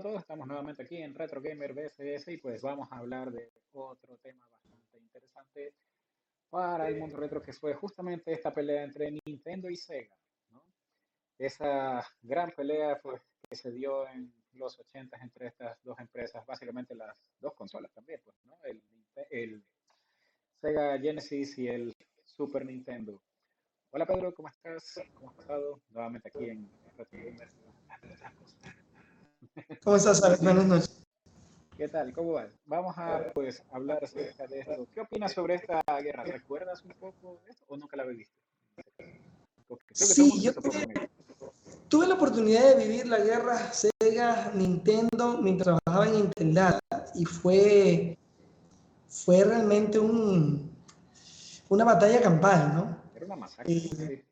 a todos, estamos nuevamente aquí en Retro Gamer BCS y pues vamos a hablar de otro tema bastante interesante para el mundo retro que fue justamente esta pelea entre Nintendo y Sega. ¿no? Esa gran pelea pues, que se dio en los 80 entre estas dos empresas, básicamente las dos consolas también, pues, ¿no? el, el Sega Genesis y el Super Nintendo. Hola Pedro, ¿cómo estás? ¿Cómo has pasado? Nuevamente aquí en Retro Gamer. ¿Cómo estás, Buenas noches. ¿Qué tal? ¿Cómo vas? Vamos a pues hablar acerca de esto. ¿Qué opinas sobre esta guerra? ¿Recuerdas un poco de esto o nunca la viviste? Sí, yo tuve, la oportunidad de vivir la guerra Sega Nintendo mientras trabajaba en Nintendo y fue fue realmente un una batalla campal, ¿no? Era una masacre. Eh,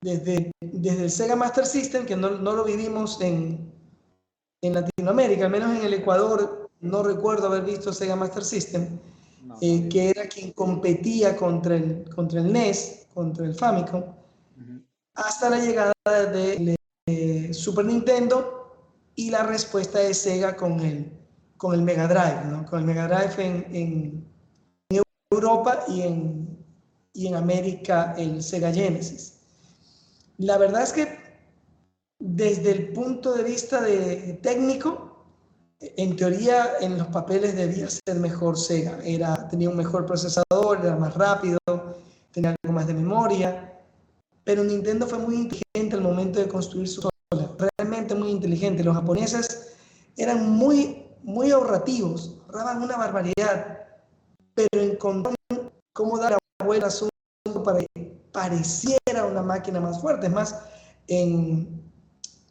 desde, desde el Sega Master System, que no, no lo vivimos en, en, Latinoamérica, al menos en el Ecuador, no recuerdo haber visto Sega Master System, eh, que era quien competía contra el, contra el NES, contra el Famicom, hasta la llegada de, Super Nintendo y la respuesta de Sega con el, con el Mega Drive, ¿no? con el Mega Drive en, en, en Europa y en, y en América el Sega Genesis. La verdad es que desde el punto de vista de técnico, en teoría en los papeles debía ser mejor Sega. Era, tenía un mejor procesador, era más rápido, tenía algo más de memoria. Pero Nintendo fue muy inteligente al momento de construir su consola, realmente muy inteligente. Los japoneses eran muy, muy ahorrativos, ahorraban una barbaridad, pero encontraron cómo dar la vuelta al asunto para pareciera una máquina más fuerte. Es más, en,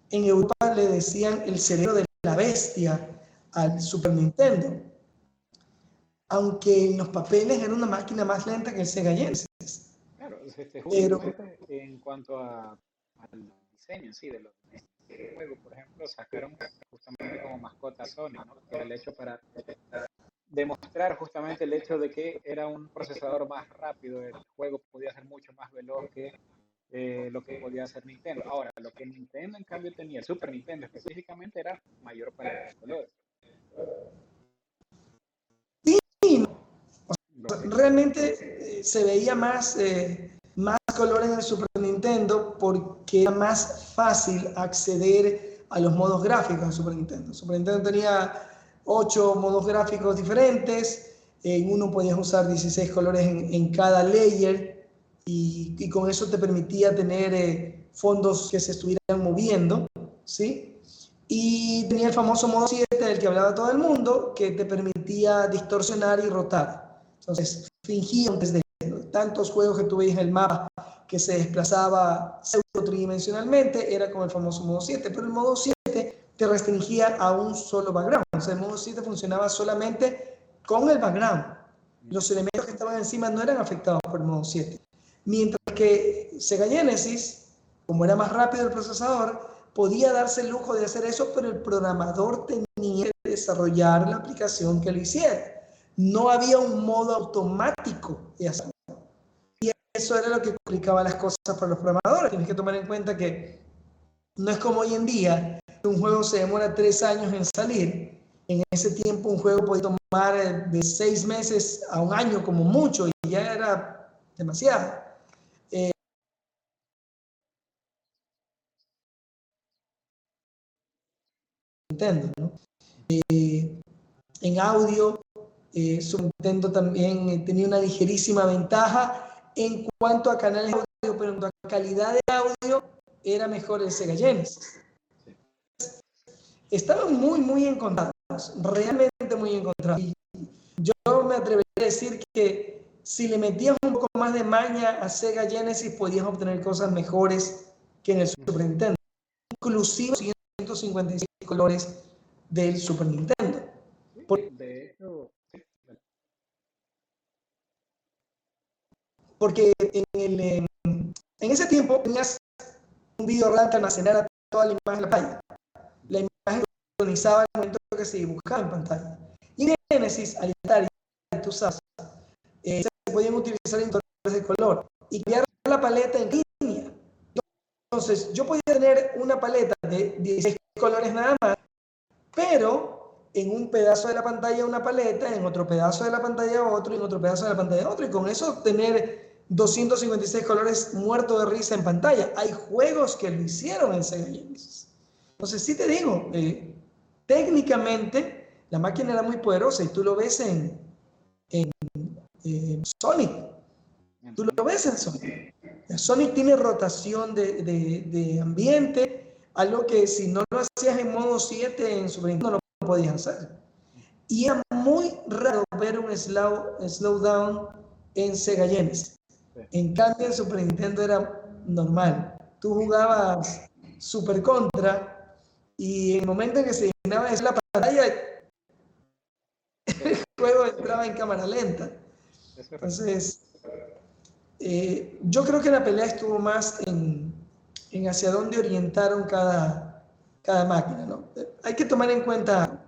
en Europa le decían el cerebro de la bestia al Super Nintendo. Aunque en los papeles era una máquina más lenta que el Sega Genesis. Claro, este, Pero, en cuanto a, al diseño sí, de los juegos, por ejemplo, sacaron justamente como mascota Sony, ¿no? que era el hecho para demostrar justamente el hecho de que era un procesador más rápido, el juego podía ser mucho más veloz que eh, lo que podía hacer Nintendo. Ahora, lo que Nintendo en cambio tenía, Super Nintendo específicamente, era mayor para los colores. Sí, realmente eh, se veía más, eh, más colores en el Super Nintendo porque era más fácil acceder a los modos gráficos en Super Nintendo. Super Nintendo tenía ocho modos gráficos diferentes. En uno podías usar 16 colores en, cada layer y, con eso te permitía tener eh, fondos que se estuvieran moviendo, ¿sí? Y tenía el famoso modo 7 del que hablaba todo el mundo, que te permitía distorsionar y rotar. Entonces, fingía desde tantos juegos que tú veías en el mapa que se desplazaba pseudo tridimensionalmente, era como el famoso modo 7, pero el modo 7 te restringía a un solo background. O sea, el modo 7 funcionaba solamente con el background. Los elementos que estaban encima no eran afectados por el modo 7. Mientras que Sega Genesis, como era más rápido el procesador, podía darse el lujo de hacer eso, pero el programador tenía que desarrollar la aplicación que lo hiciera. No había un modo automático de hacerlo. Y eso era lo que complicaba las cosas para los programadores. Tienes que tomar en cuenta que no es como hoy en día, un juego se demora tres años en salir. En ese tiempo un juego podía tomar eh, de seis meses a un año como mucho y ya era demasiado. Eh, Nintendo, ¿no? Eh, en audio, eh, Super Nintendo también tenía una ligerísima ventaja en cuanto a canales de audio, pero en cuanto a calidad de audio, era mejor el Sega Genesis. Estaban muy, muy encontrados, realmente muy encontrados. Y yo me atrevería a decir que si le metías un poco más de maña a Sega Genesis, podías obtener cosas mejores que en el Super Nintendo, inclusive 156 colores del Super Nintendo. porque en, el, en ese tiempo tenías un video RAM que almacenara toda la imagen en la pantalla. Sincronizaba el momento que se dibujaba en pantalla. Y en Genesis, al estar tú sabes, eh, se podían utilizar indicadores de color y cambiar la paleta en línea. Entonces, yo podía tener una paleta de 16 colores nada más, pero en un pedazo de la pantalla una paleta, en otro pedazo de la pantalla otro, en otro pedazo de la pantalla otro, y con eso tener 256 colores muertos de risa en pantalla. Hay juegos que lo hicieron en Sega Genesis. Entonces, sí te digo, eh, técnicamente la máquina era muy poderosa y tú lo ves en, Sonic. Tú lo ves en Sonic. Sonic tiene rotación de, de, de, ambiente, algo que si no lo hacías en modo 7 en Super Nintendo no lo podías hacer. Y era muy raro ver un slow, slowdown en Sega Genesis. En cambio, en Super Nintendo era normal. Tú jugabas Super Contra y en el momento en que se llenaba la pantalla, el juego entraba en cámara lenta. Entonces, eh, yo creo que la pelea estuvo más en, en hacia dónde orientaron cada, cada máquina. ¿no? Hay que tomar en cuenta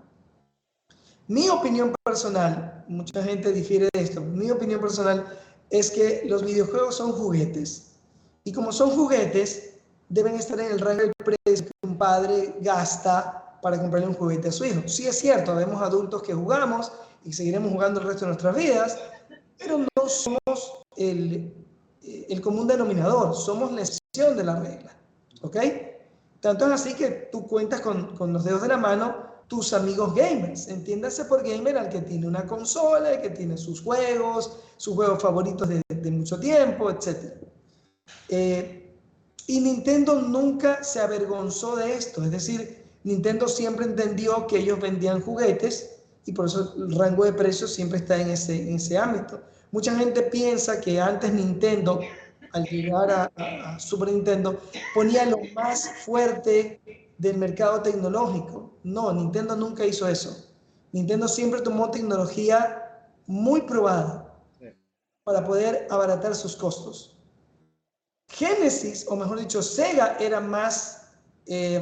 mi opinión personal, mucha gente difiere de esto, mi opinión personal es que los videojuegos son juguetes. Y como son juguetes, deben estar en el rango del precio que un padre gasta para comprarle un juguete a su hijo. Sí es cierto, vemos adultos que jugamos y seguiremos jugando el resto de nuestras vidas, pero no somos el, el común denominador, somos la excepción de la regla. ¿Ok? Tanto es así que tú cuentas con, con los dedos de la mano tus amigos gamers. Entiéndase por gamer al que tiene una consola, que tiene sus juegos, sus juegos favoritos de, mucho tiempo, etc. Eh, y Nintendo nunca se avergonzó de esto. Es decir, Nintendo siempre entendió que ellos vendían juguetes y por eso el rango de precios siempre está en ese, en ese ámbito. Mucha gente piensa que antes Nintendo, al llegar a, a Super Nintendo, ponía lo más fuerte del mercado tecnológico. No, Nintendo nunca hizo eso. Nintendo siempre tomó tecnología muy probada para poder abaratar sus costos. Genesis, o mejor dicho, Sega era más eh,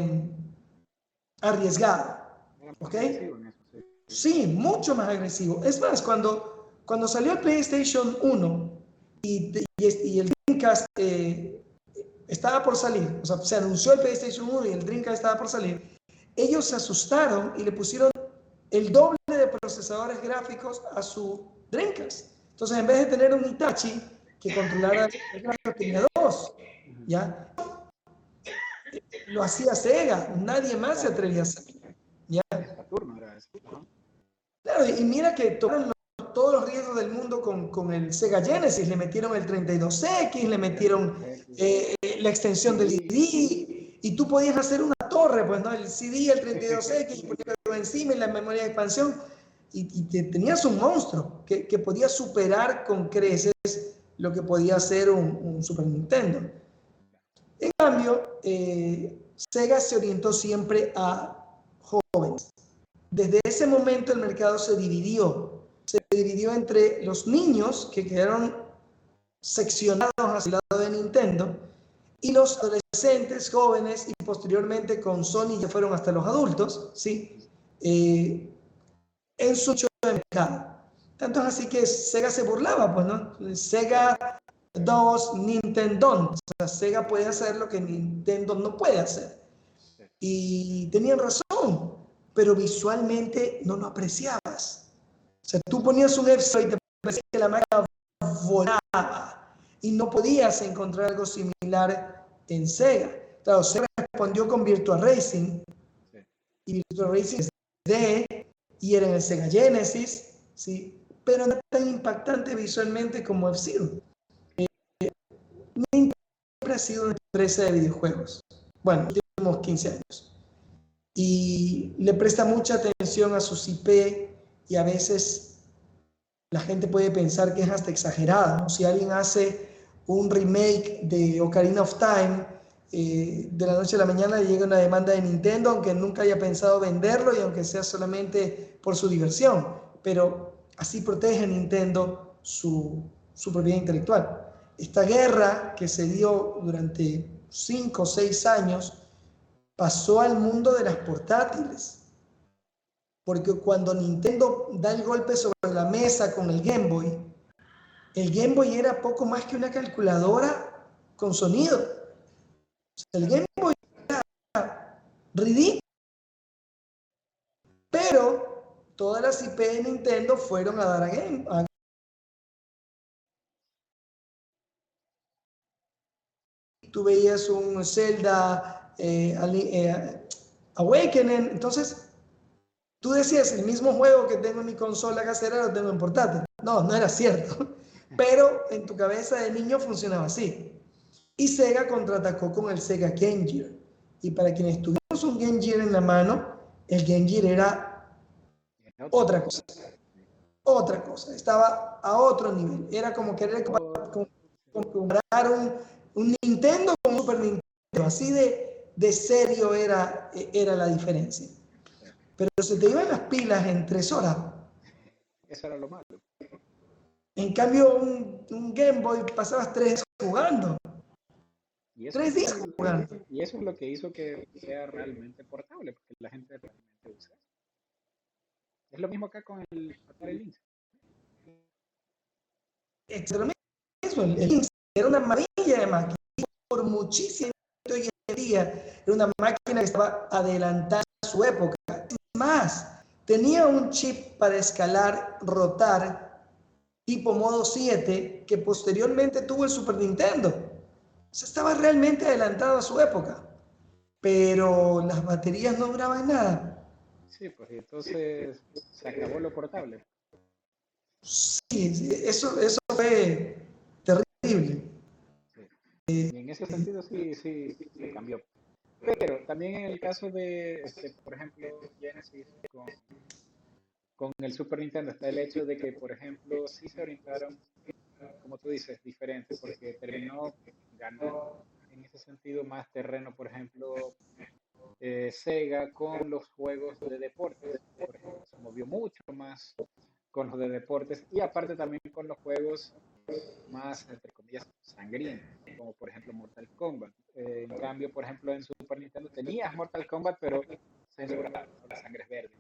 arriesgado. ¿Ok? Sí, mucho más agresivo. Es más, cuando, cuando salió el PlayStation 1 y, y, el Dreamcast eh, estaba por salir, o sea, se anunció el PlayStation 1 y el Dreamcast estaba por salir, ellos se asustaron y le pusieron el doble de procesadores gráficos a su Dreamcast. Entonces, en vez de tener un Itachi que controlara el gráfico, tenía ¿ya? Lo hacía Sega, nadie más se atrevía a hacerlo, ¿ya? Claro, y mira que tomaron todos los riesgos del mundo con, con, el Sega Genesis. Le metieron el 32X, le metieron eh, la extensión del CD y tú podías hacer una torre, pues, ¿no? El CD, el 32X, y encima y la memoria de expansión y, y tenías un monstruo que, que, podía superar con creces lo que podía hacer un, un Super Nintendo. En cambio, eh, Sega se orientó siempre a jóvenes. Desde ese momento el mercado se dividió se dividió entre los niños que quedaron seccionados hacia el lado de Nintendo y los adolescentes, jóvenes y posteriormente con Sony ya fueron hasta los adultos, ¿sí? Eh, en su de mercado. Tanto es así que Sega se burlaba, pues, ¿no? Sega 2, Nintendo. O sea, Sega puede hacer lo que Nintendo no puede hacer. Y tenían razón, pero visualmente no lo apreciabas. O sea, tú ponías un F y te parecía que la máquina volaba y no podías encontrar algo similar en Sega. Claro, Sega respondió con Virtua Racing y Virtua Racing es de y era en el Sega Genesis, ¿sí? Pero no tan impactante visualmente como F-Zero. Eh, siempre ha sido una empresa de videojuegos. Bueno, los últimos 15 años. Y le presta mucha atención a sus IP y a veces la gente puede pensar que es hasta exagerada. Si alguien hace un remake de Ocarina of Time, eh, de la noche a la mañana le llega una demanda de Nintendo, aunque nunca haya pensado venderlo y aunque sea solamente por su diversión. Pero así protege Nintendo su, propiedad intelectual. Esta guerra que se dio durante cinco o seis años pasó al mundo de las portátiles porque cuando Nintendo da el golpe sobre la mesa con el Game Boy, el Game Boy era poco más que una calculadora con sonido. El Game Boy era ridículo. Pero todas las IP de Nintendo fueron a dar a Game a Tú veías un Zelda eh, eh, Awakening, entonces tú decías, el mismo juego que tengo en mi consola casera lo tengo en portátil. No, no era cierto. Pero en tu cabeza de niño funcionaba así. Y Sega contraatacó con el Sega Game Gear. Y para quienes tuvimos un Game Gear en la mano, el Game Gear era otra cosa. Otra cosa. Estaba a otro nivel. Era como querer comprar un, un Nintendo con un Super Nintendo. Así de, de serio era, era la diferencia. Pero se te iban las pilas en tres horas. Eso era lo malo. En cambio, un, un Game Boy pasabas tres jugando. Y eso, tres días jugando. Y eso es lo que hizo que sea realmente portable, porque la gente realmente. Es lo mismo acá con el. Exactamente eso. El Lynx era una maravilla de máquina. Por muchísimo hoy en día era una máquina que estaba adelantada a su época más, tenía un chip para escalar, rotar, tipo modo 7, que posteriormente tuvo el Super Nintendo. O sea, estaba realmente adelantado a su época. Pero las baterías no duraban nada. Sí, pues entonces se acabó lo portable. Sí, eso, eso fue terrible. Y en ese sentido sí, sí, sí cambió. Pero también en el caso de, este, por ejemplo, Genesis con, con, el Super Nintendo está el hecho de que, por ejemplo, sí se orientaron, como tú dices, diferente, porque terminó, ganó en ese sentido más terreno, por ejemplo, eh, Sega con los juegos de deportes, se movió mucho más con los de deportes y aparte también con los juegos más, entre comillas, sangrientos, como por ejemplo Mortal Kombat. Eh, en cambio, por ejemplo, en Super Nintendo tenías Mortal Kombat, pero censurado, la sangre es verde.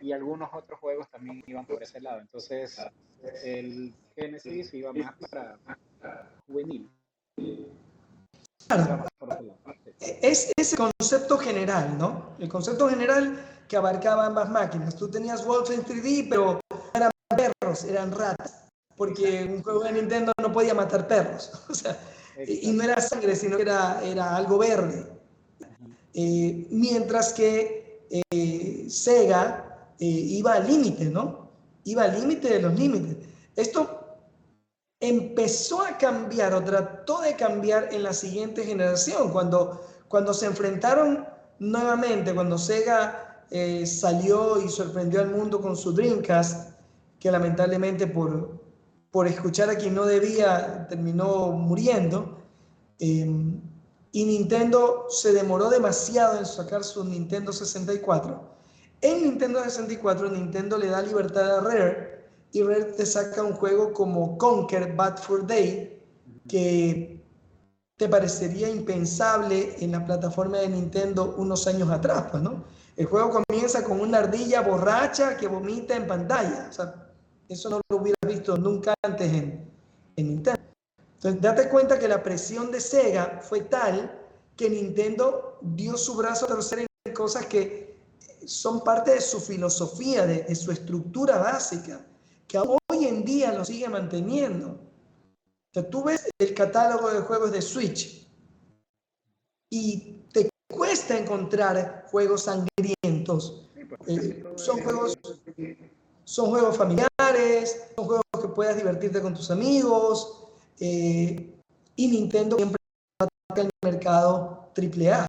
Y algunos otros juegos también iban por ese lado. Entonces, el Genesis iba más para, juvenil. Claro. Es ese concepto general, ¿no? El concepto general que abarcaba ambas máquinas. Tú tenías Wolfenstein 3D, pero eran perros, eran ratas porque un juego de Nintendo no podía matar perros. O sea, y no era sangre, sino que era, era algo verde. Eh, mientras que eh, Sega eh, iba al límite, ¿no? Iba al límite de los límites. Esto empezó a cambiar o trató de cambiar en la siguiente generación, cuando, cuando se enfrentaron nuevamente, cuando Sega salió y sorprendió al mundo con su Dreamcast, que lamentablemente por, por escuchar a quien no debía, terminó muriendo. Em, y Nintendo se demoró demasiado en sacar su Nintendo 64. En Nintendo 64, Nintendo le da libertad a Rare y Rare te saca un juego como Conquer Bad for Day, que te parecería impensable en la plataforma de Nintendo unos años atrás, pues, ¿no? El juego comienza con una ardilla borracha que vomita en pantalla. O sea, eso no lo hubiera visto nunca antes en, en Nintendo. Entonces, date cuenta que la presión de Sega fue tal que Nintendo dio su brazo a torcer en cosas que son parte de su filosofía, de, de, su estructura básica, que hoy en día lo sigue manteniendo. O sea, tú ves el catálogo de juegos de Switch y te cuesta encontrar juegos sangrientos. Eh, son juegos son juegos familiares, son juegos que puedas divertirte con tus amigos. Eh, y Nintendo siempre ataca el mercado AAA.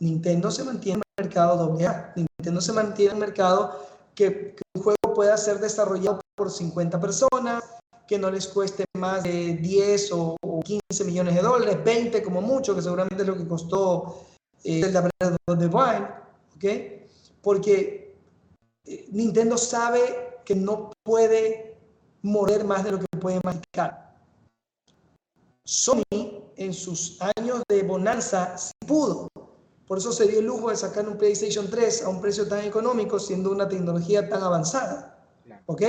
Nintendo se mantiene en el mercado AA. Nintendo se mantiene en el mercado que, que un juego pueda ser desarrollado por 50 personas, que no les cueste más de 10 o, 15 millones de dólares, 20 como mucho, que seguramente es lo que costó eh, of the Wild, ¿ok? Porque eh, Nintendo sabe que no puede morir más de lo que puede masticar. Sony en sus años de bonanza sí pudo. Por eso se dio el lujo de sacar un PlayStation 3 a un precio tan económico siendo una tecnología tan avanzada. ¿Ok?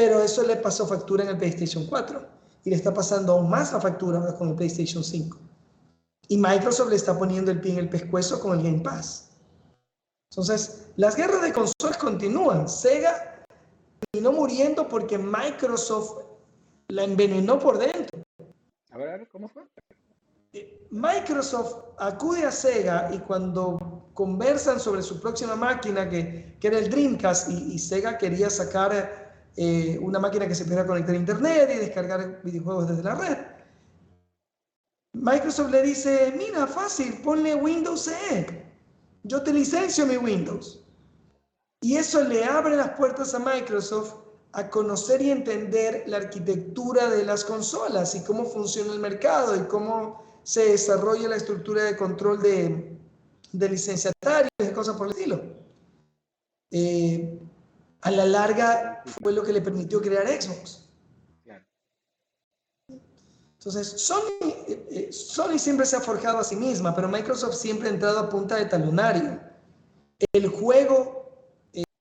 Pero eso le pasó factura en el PlayStation 4 y le está pasando aún más la factura ahora con el PlayStation 5. Y Microsoft le está poniendo el pie en el pescuezo con el Game Pass. Entonces, las guerras de consolas continúan. Sega terminó muriendo porque Microsoft la envenenó por dentro. A ver, a ver, ¿cómo fue? Microsoft acude a Sega y cuando conversan sobre su próxima máquina, que, que era el Dreamcast, y, Sega quería sacar eh, una máquina que se pudiera conectar a Internet y descargar videojuegos desde la red, Microsoft le dice, mira, fácil, ponle Windows CE, yo te licencio mi Windows. Y eso le abre las puertas a Microsoft a conocer y entender la arquitectura de las consolas y cómo funciona el mercado y cómo se desarrolla la estructura de control de, de licenciatarios y cosas por el estilo. Eh, a la larga fue lo que le permitió crear Xbox. Entonces, Sony, eh, eh, Sony siempre se ha forjado a sí misma, pero Microsoft siempre ha entrado a punta de talonario. El juego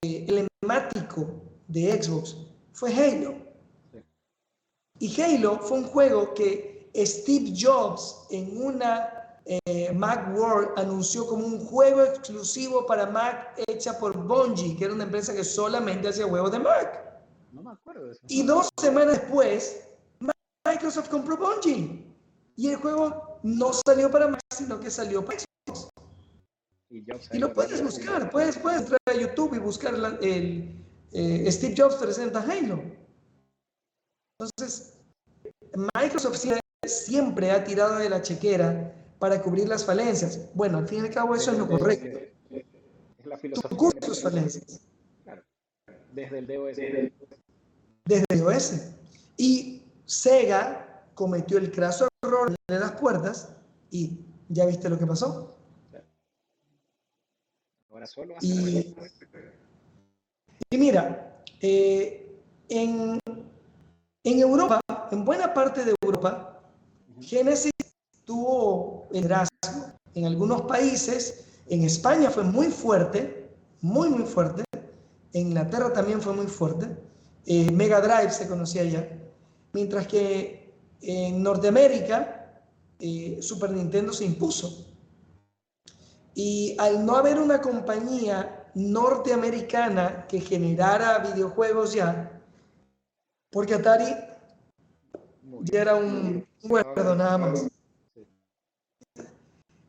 emblemático de Xbox fue Halo. Y Halo fue un juego que Steve Jobs en una eh, Mac World anunció como un juego exclusivo para Mac hecha por Bungie, que era una empresa que solamente hacía juegos de Mac. No me acuerdo de eso. Y dos semanas después, Microsoft compró Bungie. Y el juego no salió para Mac, sino que salió para Xbox. Y, lo puedes buscar, puedes, puedes entrar a YouTube y buscar el eh, Steve Jobs presenta Halo. Entonces, Microsoft siempre ha tirado de la chequera para cubrir las falencias. Bueno, al fin y al cabo eso es lo correcto. Es la filosofía. sus falencias. Desde el DOS. Desde el DOS. Y Sega cometió el craso error de las puertas y ya viste lo que pasó. Ahora solo y, y mira, eh, en, en Europa, en buena parte de Europa, Génesis tuvo liderazgo en algunos países, en España fue muy fuerte, muy, muy fuerte, en Inglaterra también fue muy fuerte, eh, Mega Drive se conocía ya, mientras que en Norteamérica eh, Super Nintendo se impuso. Y al no haber una compañía norteamericana que generara videojuegos ya, porque Atari ya era un, acuerdo nada más.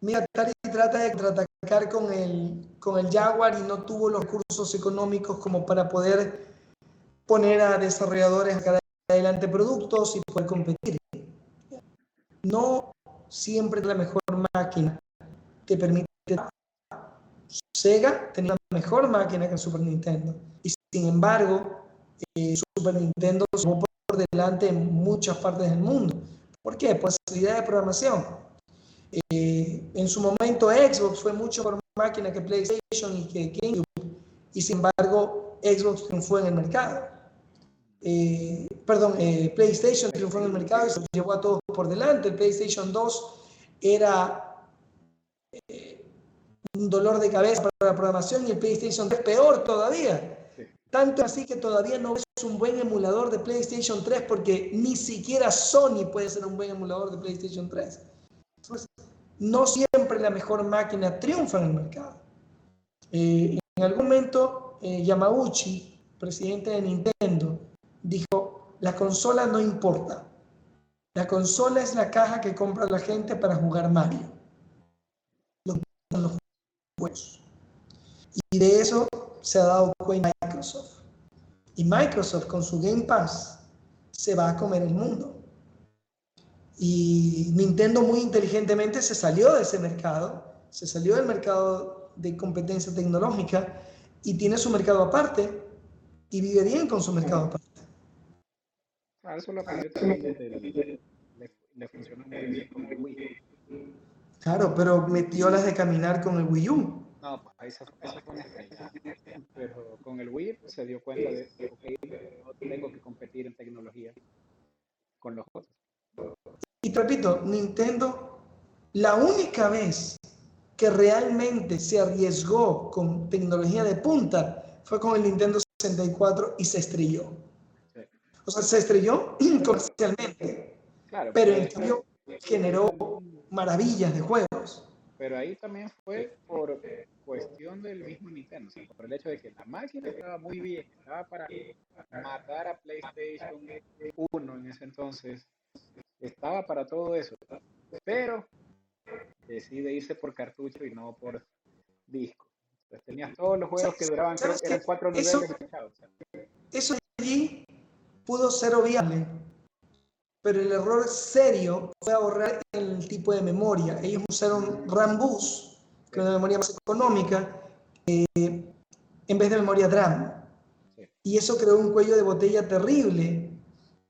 Mira, Atari trata de contraatacar con el, con el Jaguar y no tuvo los recursos económicos como para poder poner a desarrolladores a adelante productos y poder competir. No siempre la mejor máquina te permite. Sega tenía la mejor máquina que Super Nintendo y sin embargo eh, Super Nintendo por delante en muchas partes del mundo. ¿Por qué? Pues facilidad de programación. Eh, en su momento Xbox fue mucho más máquina que PlayStation y que GameCube, y sin embargo Xbox triunfó en el mercado. Eh, perdón, eh, PlayStation triunfó en el mercado y se llevó a todos por delante. El PlayStation 2 era un dolor de cabeza para la programación y el PlayStation 3 peor todavía. Tanto así que todavía no es un buen emulador de PlayStation 3 porque ni siquiera Sony puede ser un buen emulador de PlayStation 3. No siempre la mejor máquina triunfa en el mercado. Eh, en algún momento, eh, Yamauchi, presidente de Nintendo, dijo, la consola no importa. La consola es la caja que compra la gente para jugar Mario. Y de eso se ha dado cuenta Microsoft. Y Microsoft con su Game Pass se va a comer el mundo. Y Nintendo muy inteligentemente se salió de ese mercado, se salió del mercado de competencia tecnológica y tiene su mercado aparte y vive bien con su mercado aparte. Ah, eso lo le, funcionó muy bien con el Wii. Claro, pero metió las de caminar con el Wii U. No, esa, esa fue Pero con el Wii se dio cuenta de que no tengo que competir en tecnología con los otros. Y te repito, Nintendo, la única vez que realmente se arriesgó con tecnología de punta fue con el Nintendo 64 y se estrelló. O sea, se estrelló comercialmente. Claro, pero en cambio, generó maravillas de juegos. Pero ahí también fue por cuestión del mismo Nintendo, por el hecho de que la máquina estaba muy bien, estaba para matar a PlayStation 1 en ese entonces, estaba para todo eso, pero decide irse por cartucho y no por disco. Entonces tenías todos los juegos que duraban, creo que eran cuatro niveles. Eso, eso allí pudo ser obviable, pero el error serio fue ahorrar el tipo de memoria. Ellos usaron RAM Bus, que es una memoria más económica, eh, en vez de memoria DRAM. Y eso creó un cuello de botella terrible.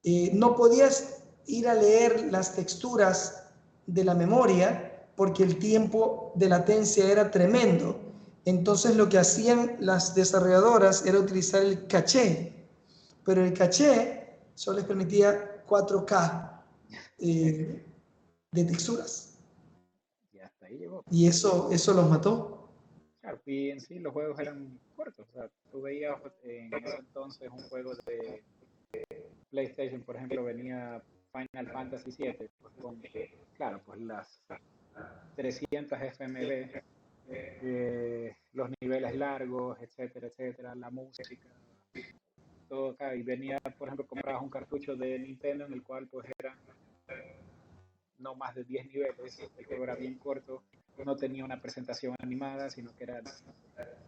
Eh, no podías ir a leer las texturas de la memoria porque el tiempo de latencia era tremendo. Entonces lo que hacían las desarrolladoras era utilizar el caché, pero el caché solo les permitía 4K eh, de texturas. Y hasta ahí llegó. Y eso, eso los mató. Claro, y en sí los juegos eran cortos. O sea, tú veías en ese entonces un juego de PlayStation, por ejemplo, venía Final Fantasy VII, pues, con, claro, pues las 300 FMV, eh, los niveles largos, etcétera, etcétera, la música, todo acá. Y venía, por ejemplo, comprabas un cartucho de Nintendo en el cual pues era no más de 10 niveles, el juego era bien corto, no tenía una presentación animada, sino que era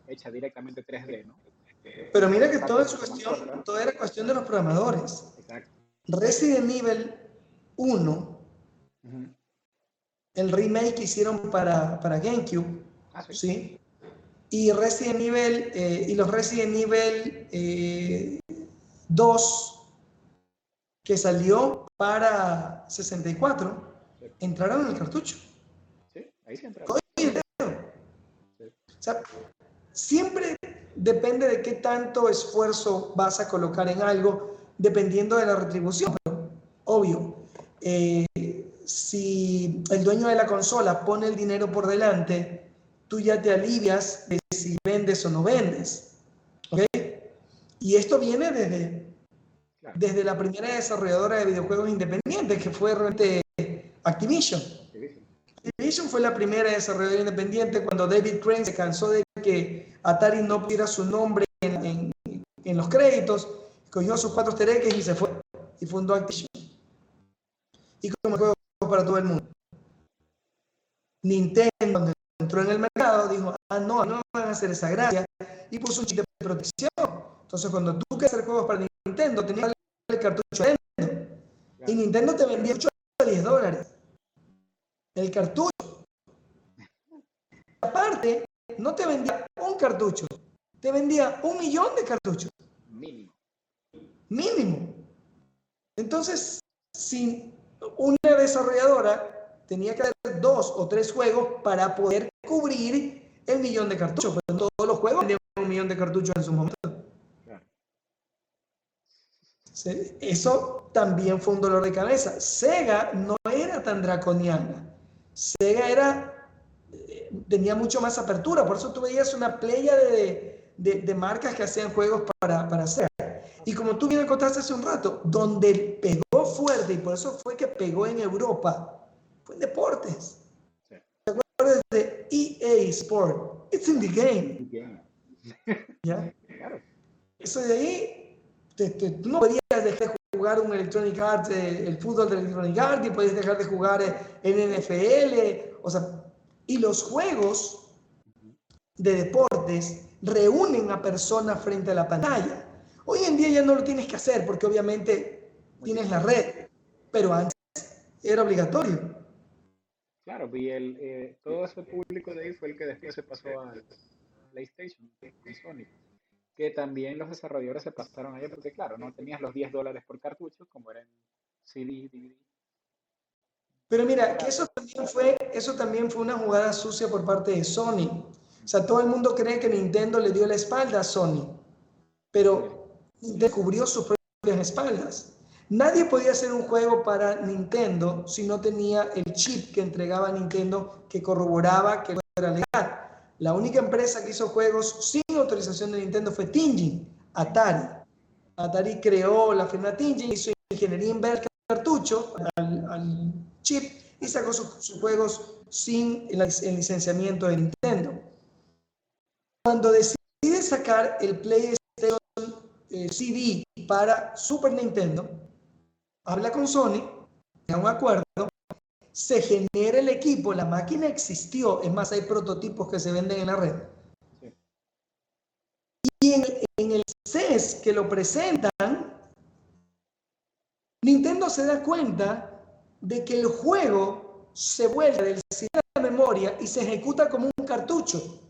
hecha directamente 3D, ¿no? Pero mira que todo, es cuestión, todo era cuestión de los programadores. Exacto. Resident Evil 1, el remake que hicieron para, para GameCube, ah, ¿sí? Y Resident Evil, eh, y los Resident Evil 2, eh, que salió para 64, entraron en el cartucho. Sí, ahí sí entraron. O sea, siempre depende de qué tanto esfuerzo vas a colocar en algo, dependiendo de la retribución. Pero, obvio, eh, si el dueño de la consola pone el dinero por delante, tú ya te alivias de si vendes o no vendes. ¿Ok? Y esto viene desde, desde la primera desarrolladora de videojuegos independientes, que fue realmente Activision. Activision fue la primera desarrolladora independiente cuando David Crane se cansó de que Atari no pusiera su nombre en, en, los créditos, cogió sus cuatro tereques y se fue y fundó Activision. Y como juego para todo el mundo. Nintendo, cuando entró en el mercado, dijo, ah, no, no van a hacer esa gracia, y puso un chip de protección. Entonces, cuando tú querías hacer juegos para Nintendo, tenías el cartucho Nintendo. Y Nintendo te vendía 8 a 10 dólares. El cartucho. Aparte, no te vendía un cartucho, te vendía un millón de cartuchos. Mínimo. Entonces, si una desarrolladora tenía que hacer dos o tres juegos para poder cubrir el millón de cartuchos. Pero todos los juegos vendían un millón de cartuchos en su momento. Eso también fue un dolor de cabeza. Sega no era tan draconiana. Sega era, eh, tenía mucho más apertura. Por eso tú veías una playa de, de, marcas que hacían juegos para, para hacer. Y como tú bien contaste hace un rato, donde pegó fuerte y por eso fue que pegó en Europa, fue en deportes. ¿Te acuerdas de EA Sport? It's in the game. ¿Ya? Eso de ahí, tú no podías dejar de jugar un Electronic Arts, eh, el fútbol de Electronic Arts, y podías dejar de jugar en NFL, o sea, y los juegos de deportes reúnen a personas frente a la pantalla. Hoy en día ya no lo tienes que hacer porque obviamente tienes la red, pero antes era obligatorio. Claro, y el, eh, todo ese público de ahí fue el que después se pasó a PlayStation, y Sony. Que también los desarrolladores se pasaron allá porque, claro, no tenías los 10 dólares por cartucho como eran CD, DVD. Pero mira, que eso también, fue, eso también fue una jugada sucia por parte de Sony. O sea, todo el mundo cree que Nintendo le dio la espalda a Sony, pero descubrió sus propias espaldas. Nadie podía hacer un juego para Nintendo si no tenía el chip que entregaba Nintendo que corroboraba que era legal. La única empresa que hizo juegos sin autorización de Nintendo fue Tinjin, Atari. Atari creó la firma Tinjin, hizo ingeniería inversa cartucho al, al chip y sacó sus, juegos sin el, el, licenciamiento de Nintendo. Cuando decide sacar el PlayStation eh, CD para Super Nintendo, habla con Sony, a un acuerdo, se genera el equipo, la máquina existió, es más, hay prototipos que se venden en la red. Y en, en el CES que lo presentan, Nintendo se da cuenta de que el juego se vuelve del sistema de memoria y se ejecuta como un cartucho,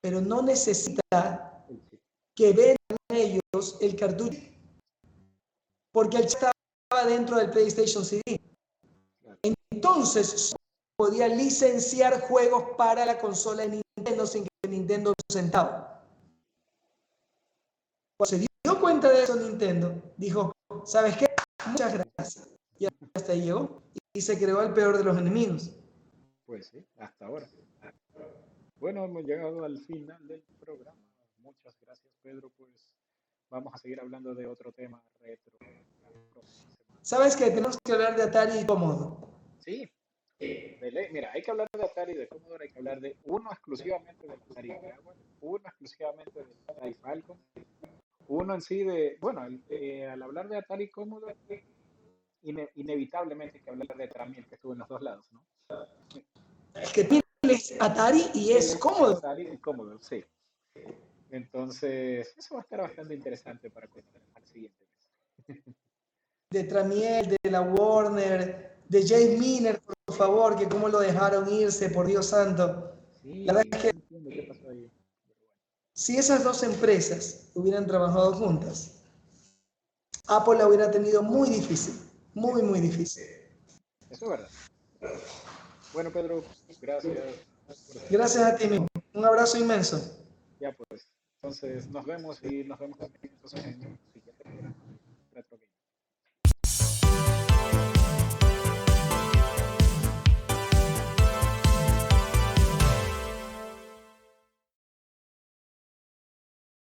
pero no necesita que el cartucho, porque él estaba dentro del PlayStation CD. Entonces podía licenciar juegos para la consola de Nintendo sin que Nintendo centavo. Cuando se dio cuenta de eso Nintendo, dijo, ¿sabes qué? Muchas gracias. Y hasta ahí llegó. Y se creó el peor de los enemigos. Pues sí, hasta ahora. Bueno, hemos llegado al final del programa. Muchas gracias, Pedro. Pues vamos a seguir hablando de otro tema retro. ¿Sabes que tenemos que hablar de Atari y Commodore? Sí. Mira, hay que hablar de Atari y de Commodore, hay que hablar de uno exclusivamente del Atari uno exclusivamente del Atari Falcon, uno en sí de, bueno, eh, al hablar de Atari Commodore, inevitablemente hay que hablar de Tramiel, que estuvo en los dos lados, ¿no? Es que tienes Atari y es cómodo. Atari y Commodore, sí. Entonces, eso va a estar bastante interesante para contar al siguiente mes. De Tramiel, de la Warner, de Jay Miner, por favor, que cómo lo dejaron irse, por Dios santo. Sí, la verdad es que, ¿qué pasó ahí? Si esas dos empresas hubieran trabajado juntas, Apple la hubiera tenido muy difícil, muy, muy difícil. Eso es verdad. Bueno, Pedro, gracias. Gracias a ti mismo. Un abrazo inmenso. Ya pues. Entonces, nos vemos y nos vemos en el siguiente programa.